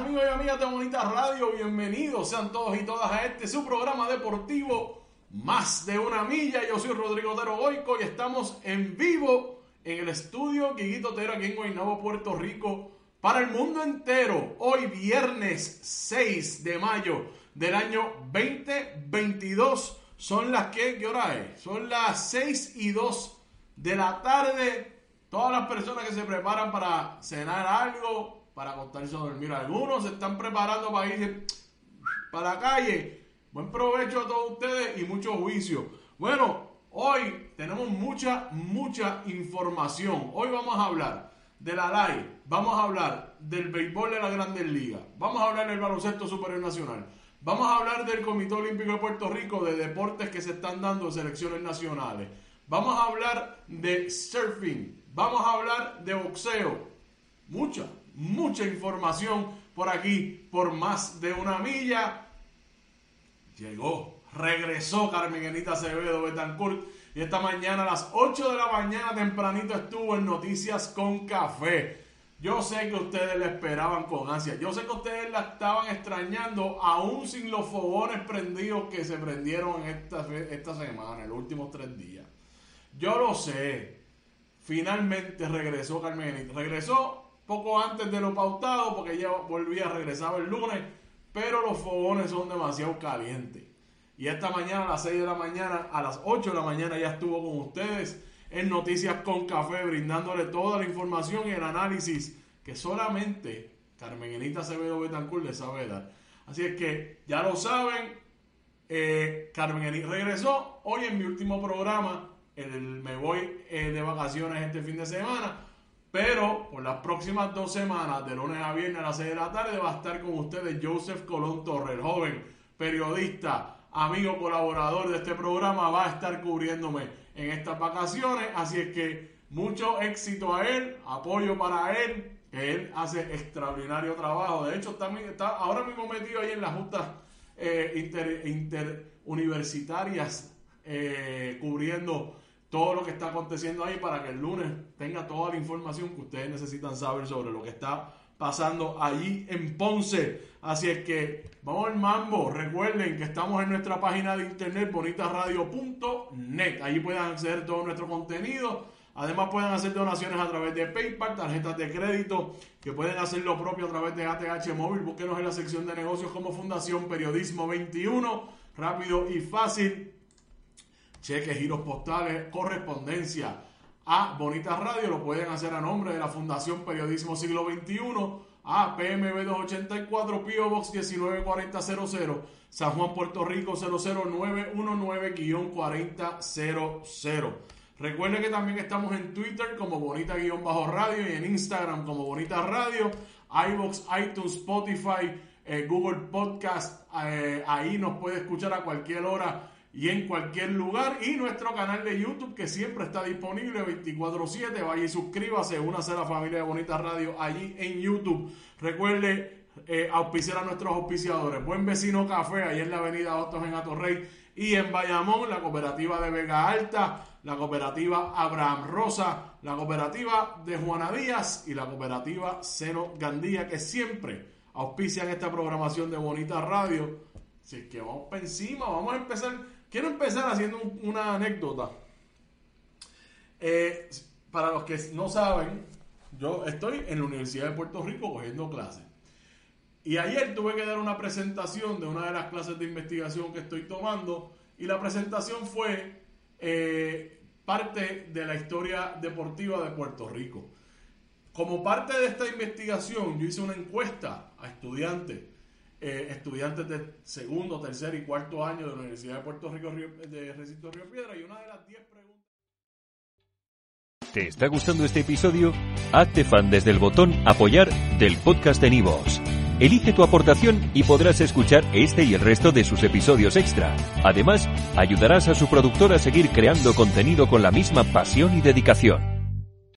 Amigos y amigas de Bonita Radio, bienvenidos sean todos y todas a este su programa deportivo Más de una milla. Yo soy Rodrigo Otero Goico y estamos en vivo en el estudio Guiguito Otero aquí en Guaynabo, Puerto Rico, para el mundo entero. Hoy viernes 6 de mayo del año 2022. Son las que, ¿qué hora es? Son las 6 y 2 de la tarde. Todas las personas que se preparan para cenar algo, para acostarse a dormir. Algunos se están preparando para ir para la calle. Buen provecho a todos ustedes y mucho juicio. Bueno, hoy tenemos mucha, mucha información. Hoy vamos a hablar de la LAI, vamos a hablar del béisbol de la Grandes Ligas, vamos a hablar del baloncesto superior nacional, vamos a hablar del Comité Olímpico de Puerto Rico, de deportes que se están dando en selecciones nacionales, vamos a hablar de surfing, vamos a hablar de boxeo, mucha, mucha información por aquí, por más de una milla. Llegó, regresó Carmen Anita Acevedo Betancourt y esta mañana a las 8 de la mañana tempranito estuvo en Noticias con Café. Yo sé que ustedes la esperaban con ansia. Yo sé que ustedes la estaban extrañando aún sin los fogones prendidos que se prendieron esta, esta semana, en los últimos tres días. Yo lo sé. Finalmente regresó Carmen Anita. Regresó poco antes de lo pautado porque ella volvía, regresaba el lunes, pero los fogones son demasiado calientes. Y esta mañana a las 6 de la mañana, a las 8 de la mañana ya estuvo con ustedes en Noticias con Café, brindándole toda la información y el análisis que solamente Carmen Enita Acevedo Betancourt le sabe dar. Así es que ya lo saben, eh, Carmen regresó hoy en mi último programa. Me voy eh, de vacaciones este fin de semana. Pero por las próximas dos semanas, de lunes a viernes a las 6 de la tarde, va a estar con ustedes Joseph Colón Torres, joven periodista, amigo colaborador de este programa, va a estar cubriéndome en estas vacaciones. Así es que mucho éxito a él, apoyo para él, que él hace extraordinario trabajo. De hecho, también está ahora mismo metido ahí en las justas eh, inter, interuniversitarias cubriendo todo lo que está aconteciendo ahí para que el lunes tenga toda la información que ustedes necesitan saber sobre lo que está pasando allí en Ponce. Así es que vamos al mambo. Recuerden que estamos en nuestra página de internet bonitasradio.net. Allí pueden acceder a todo nuestro contenido. Además pueden hacer donaciones a través de PayPal, tarjetas de crédito, que pueden hacer lo propio a través de ATH Móvil. Búsquenos en la sección de negocios como Fundación Periodismo 21. Rápido y fácil cheques, giros postales, correspondencia a Bonitas Radio, lo pueden hacer a nombre de la Fundación Periodismo Siglo XXI, a PMB 284, PO Box 194000, San Juan, Puerto Rico 00919-4000. Recuerden que también estamos en Twitter como Bonita-Radio y en Instagram como Bonita Radio, iBox, iTunes, Spotify, eh, Google Podcast. Eh, ahí nos puede escuchar a cualquier hora y en cualquier lugar. Y nuestro canal de YouTube que siempre está disponible 24/7. Vaya y suscríbase, únase a la familia de Bonita Radio allí en YouTube. Recuerde eh, auspiciar a nuestros auspiciadores. Buen Vecino Café, ahí en la avenida Ottos en Atorrey. Y en Bayamón, la cooperativa de Vega Alta, la cooperativa Abraham Rosa, la cooperativa de Juana Díaz y la cooperativa Seno Gandía, que siempre auspician esta programación de Bonita Radio. Así que vamos para encima, vamos a empezar Quiero empezar haciendo una anécdota. Eh, para los que no saben, yo estoy en la Universidad de Puerto Rico cogiendo clases. Y ayer tuve que dar una presentación de una de las clases de investigación que estoy tomando. Y la presentación fue eh, parte de la historia deportiva de Puerto Rico. Como parte de esta investigación, yo hice una encuesta a estudiantes eh, estudiantes de segundo, tercer y cuarto año de la Universidad de Puerto Rico de Recinto Río Piedra y una de las 10 preguntas. ¿Te está gustando este episodio? Hazte fan desde el botón apoyar del podcast de Nivos. Elige tu aportación y podrás escuchar este y el resto de sus episodios extra. Además, ayudarás a su productor a seguir creando contenido con la misma pasión y dedicación.